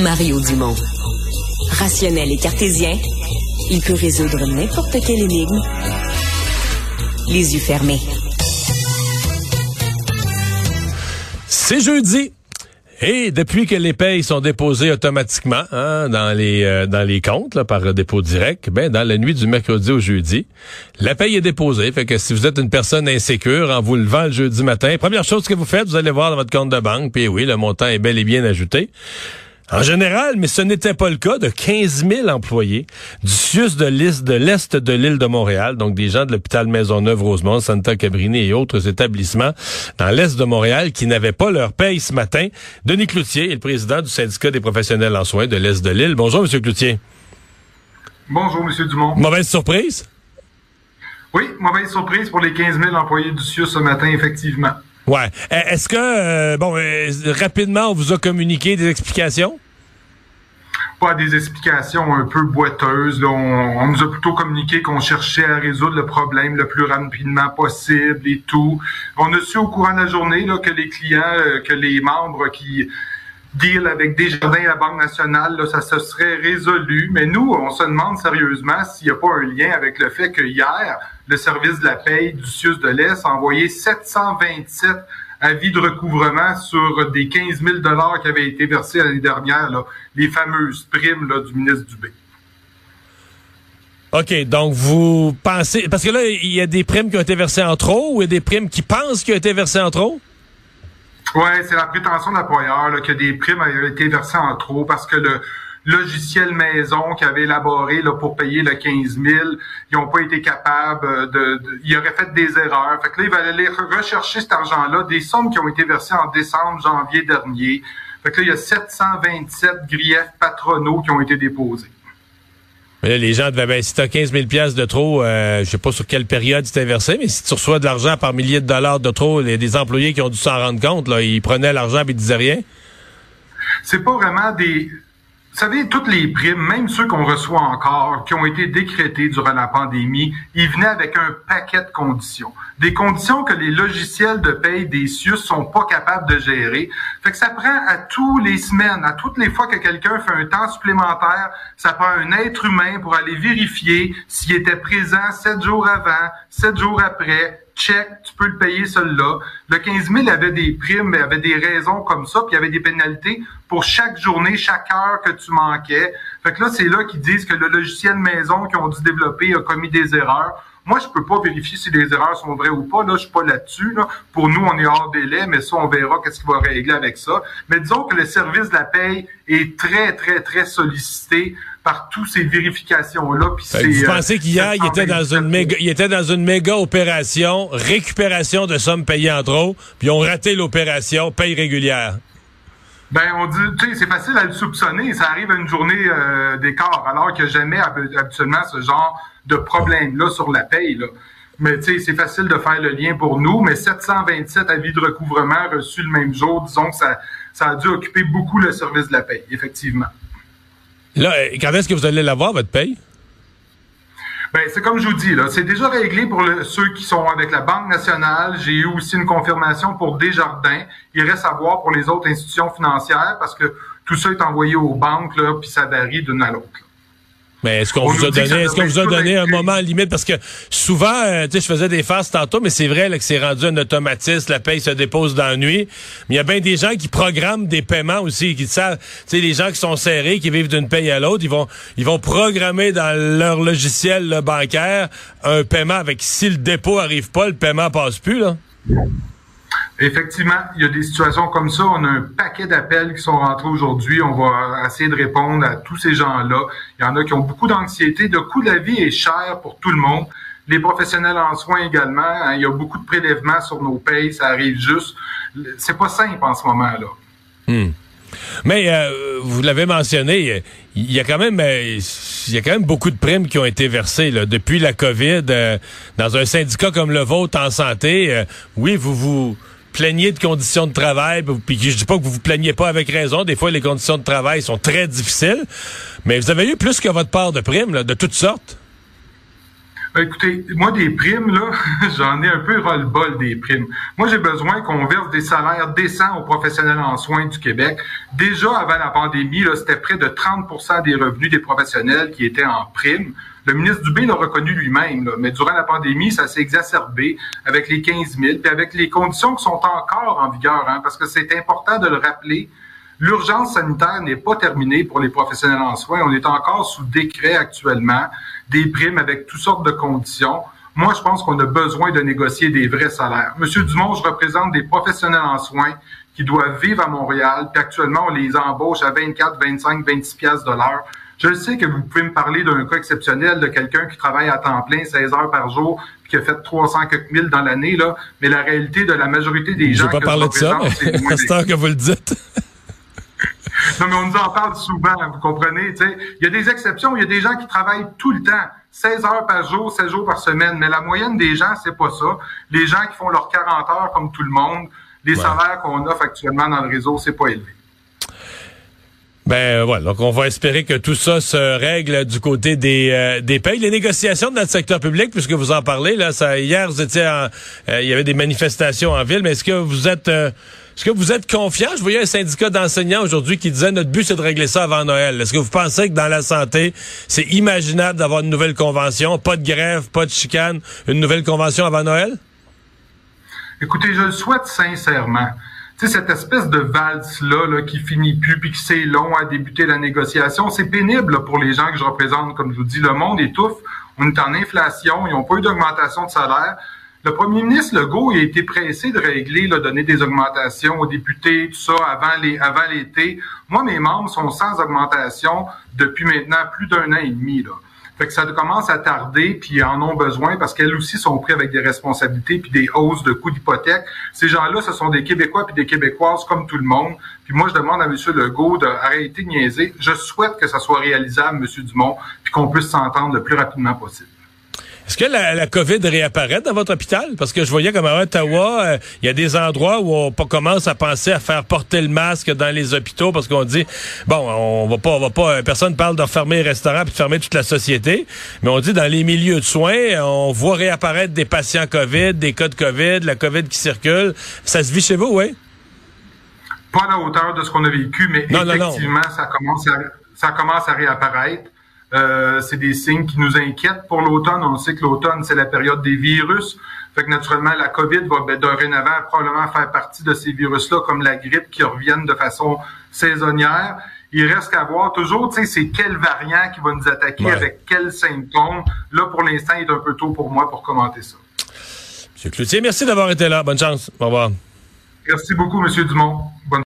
Mario Dumont. Rationnel et cartésien, il peut résoudre n'importe quelle énigme les yeux fermés. C'est jeudi. Et depuis que les payes sont déposées automatiquement hein, dans les euh, dans les comptes là, par dépôt direct, ben dans la nuit du mercredi au jeudi, la paye est déposée. Fait que si vous êtes une personne insécure en vous levant le jeudi matin, première chose que vous faites, vous allez voir dans votre compte de banque, puis oui, le montant est bel et bien ajouté. En général, mais ce n'était pas le cas de 15 000 employés du CIUS de l'Est de l'Est de l'île de Montréal, donc des gens de l'hôpital Maisonneuve-Rosemont, Santa Cabrini et autres établissements dans l'Est de Montréal qui n'avaient pas leur paye ce matin. Denis Cloutier est le président du syndicat des professionnels en soins de l'Est de l'île. Bonjour, Monsieur Cloutier. Bonjour, Monsieur Dumont. Mauvaise surprise? Oui, mauvaise surprise pour les 15 000 employés du CIUS ce matin, effectivement. Ouais. Est-ce que, euh, bon, euh, rapidement, on vous a communiqué des explications? Pas des explications un peu boiteuses. On, nous a plutôt communiqué qu'on cherchait à résoudre le problème le plus rapidement possible et tout. On a su au courant de la journée que les clients, euh, que les membres qui deal avec Desjardins et la Banque nationale, ça se serait résolu. Mais nous, on se demande sérieusement s'il n'y a pas un lien avec le fait que hier, le service de la paye du CIUS de l'Est a envoyé 727 avis de recouvrement sur des 15 000 qui avaient été versés l'année dernière, là, les fameuses primes là, du ministre Dubé. OK, donc vous pensez... Parce que là, il y a des primes qui ont été versées en trop ou il y a des primes qui pensent qu'ils ont été versées en trop? Oui, c'est la prétention de l'employeur que des primes ont été versées en trop parce que le logiciel maison qui avait élaboré là, pour payer le 15 000, ils n'ont pas été capables de, Ils auraient fait des erreurs. Fait que là, il va aller rechercher cet argent-là, des sommes qui ont été versées en décembre, janvier dernier. Fait que là, il y a 727 griefs patronaux qui ont été déposés. Mais là, les gens devaient, ben, si t'as 15 000 pièces de trop, euh, je sais pas sur quelle période c'était versé, mais si tu reçois de l'argent par milliers de dollars de trop, il y a des employés qui ont dû s'en rendre compte, là, ils prenaient l'argent et ils disaient rien. C'est pas vraiment des, vous savez, toutes les primes, même ceux qu'on reçoit encore, qui ont été décrétés durant la pandémie, ils venaient avec un paquet de conditions. Des conditions que les logiciels de paye des CIUS sont pas capables de gérer. Fait que ça prend à tous les semaines, à toutes les fois que quelqu'un fait un temps supplémentaire, ça prend un être humain pour aller vérifier s'il était présent sept jours avant, sept jours après, check, tu peux le payer celui-là. Le 15 000 avait des primes, avait des raisons comme ça, puis il y avait des pénalités pour chaque journée, chaque heure que tu manquais. Fait que là, c'est là qu'ils disent que le logiciel maison qu'ils ont dû développer a commis des erreurs. Moi, je peux pas vérifier si les erreurs sont vraies ou pas. Là, je suis pas là-dessus. Là. Pour nous, on est hors délai, mais ça, on verra qu'est-ce qu'il va régler avec ça. Mais disons que le service de la paye est très, très, très sollicité par toutes ces vérifications-là. Vous euh, pensez qu'hier, il était dans une méga, il était dans une méga opération, récupération de sommes payées en trop, puis on raté l'opération, paye régulière. Ben, on dit, tu sais, c'est facile à le soupçonner. Ça arrive à une journée euh, d'écart, alors que jamais habituellement ce genre de problème-là sur la paye. Là. Mais tu sais, c'est facile de faire le lien pour nous. Mais 727 avis de recouvrement reçus le même jour, disons que ça, ça a dû occuper beaucoup le service de la paye, effectivement. Là, euh, quand est-ce que vous allez l'avoir, votre paye? Ben, c'est comme je vous dis, là, c'est déjà réglé pour ceux qui sont avec la Banque nationale. J'ai eu aussi une confirmation pour Desjardins. Il reste à voir pour les autres institutions financières parce que tout ça est envoyé aux banques, là, puis ça varie d'une à l'autre. Mais est-ce qu'on vous a donné, est-ce qu'on vous a donné un moment limite? Parce que souvent, euh, tu sais, je faisais des faces tantôt, mais c'est vrai là, que c'est rendu un automatisme, la paye se dépose dans la nuit. Mais il y a bien des gens qui programment des paiements aussi, qui savent, tu sais, les gens qui sont serrés, qui vivent d'une paye à l'autre, ils vont, ils vont programmer dans leur logiciel bancaire un paiement avec si le dépôt arrive pas, le paiement passe plus là. Effectivement, il y a des situations comme ça. On a un paquet d'appels qui sont rentrés aujourd'hui. On va essayer de répondre à tous ces gens-là. Il y en a qui ont beaucoup d'anxiété. Le coût de la vie est cher pour tout le monde. Les professionnels en soins également. Hein. il y a beaucoup de prélèvements sur nos payes. Ça arrive juste. C'est pas simple en ce moment-là. Hmm. Mais euh, vous l'avez mentionné, il y a quand même euh, il y a quand même beaucoup de primes qui ont été versées depuis la COVID euh, dans un syndicat comme le vôtre en santé. oui, vous vous plaignez de conditions de travail, puis je dis pas que vous vous plaignez pas avec raison. Des fois, les conditions de travail sont très difficiles, mais vous avez eu plus que votre part de primes, de toutes sortes. Ben, écoutez, moi, des primes, là, j'en ai un peu ras-le-bol des primes. Moi, j'ai besoin qu'on verse des salaires décents aux professionnels en soins du Québec. Déjà, avant la pandémie, c'était près de 30% des revenus des professionnels qui étaient en primes. Le ministre Dubé l'a reconnu lui-même, mais durant la pandémie, ça s'est exacerbé avec les 15 000, puis avec les conditions qui sont encore en vigueur, hein, parce que c'est important de le rappeler. L'urgence sanitaire n'est pas terminée pour les professionnels en soins. On est encore sous décret actuellement, des primes avec toutes sortes de conditions. Moi, je pense qu'on a besoin de négocier des vrais salaires. Monsieur Dumont, je représente des professionnels en soins qui doivent vivre à Montréal, puis actuellement, on les embauche à 24, 25, 26 pièces de l'heure. Je sais que vous pouvez me parler d'un cas exceptionnel de quelqu'un qui travaille à temps plein, 16 heures par jour, puis qui a fait 300 quelques mille dans l'année, là. Mais la réalité de la majorité des gens. Je vais pas parler de ça, mais c'est que vous le dites. Non, mais on nous en parle souvent, vous comprenez? Il y a des exceptions, il y a des gens qui travaillent tout le temps, 16 heures par jour, 16 jours par semaine, mais la moyenne des gens, c'est pas ça. Les gens qui font leurs 40 heures comme tout le monde, les salaires qu'on offre actuellement dans le réseau, c'est pas élevé. Ben voilà, donc on va espérer que tout ça se règle du côté des euh, des payes. Les négociations de notre secteur public, puisque vous en parlez, là, ça hier vous étiez euh, il y avait des manifestations en ville, mais est-ce que vous êtes euh, est-ce que vous êtes confiant? Je voyais un syndicat d'enseignants aujourd'hui qui disait notre but c'est de régler ça avant Noël. Est-ce que vous pensez que dans la santé, c'est imaginable d'avoir une nouvelle convention, pas de grève, pas de chicane, une nouvelle convention avant Noël? Écoutez, je le souhaite sincèrement. Tu sais, cette espèce de valse-là là, qui finit plus, puis que c'est long à débuter la négociation, c'est pénible pour les gens que je représente. Comme je vous dis, le monde étouffe. On est en inflation, ils n'ont pas eu d'augmentation de salaire. Le premier ministre Legault il a été pressé de régler, de donner des augmentations aux députés, tout ça, avant l'été. Moi, mes membres sont sans augmentation depuis maintenant plus d'un an et demi. Là. Que ça commence à tarder, puis ils en ont besoin parce qu'elles aussi sont pris avec des responsabilités puis des hausses de coûts d'hypothèque. Ces gens-là, ce sont des Québécois puis des Québécoises comme tout le monde. Puis moi, je demande à M. Legault d'arrêter de niaiser. Je souhaite que ça soit réalisable, M. Dumont, puis qu'on puisse s'entendre le plus rapidement possible. Est-ce que la, la, COVID réapparaît dans votre hôpital? Parce que je voyais comme à Ottawa, euh, il y a des endroits où on commence à penser à faire porter le masque dans les hôpitaux parce qu'on dit, bon, on va pas, on va pas, euh, personne parle de fermer les restaurants puis de fermer toute la société, mais on dit dans les milieux de soins, on voit réapparaître des patients COVID, des cas de COVID, la COVID qui circule. Ça se vit chez vous, oui? Pas à la hauteur de ce qu'on a vécu, mais effectivement, ça commence à, ça commence à réapparaître. Euh, c'est des signes qui nous inquiètent pour l'automne. On sait que l'automne, c'est la période des virus. Fait que naturellement, la COVID va ben, dorénavant probablement faire partie de ces virus-là, comme la grippe, qui reviennent de façon saisonnière. Il reste à voir toujours, tu sais, c'est quel variant qui va nous attaquer avec quels symptômes. Là, pour l'instant, il est un peu tôt pour moi pour commenter ça. Monsieur Cloutier, merci d'avoir été là. Bonne chance. Au revoir. Merci beaucoup, Monsieur Dumont. Bonne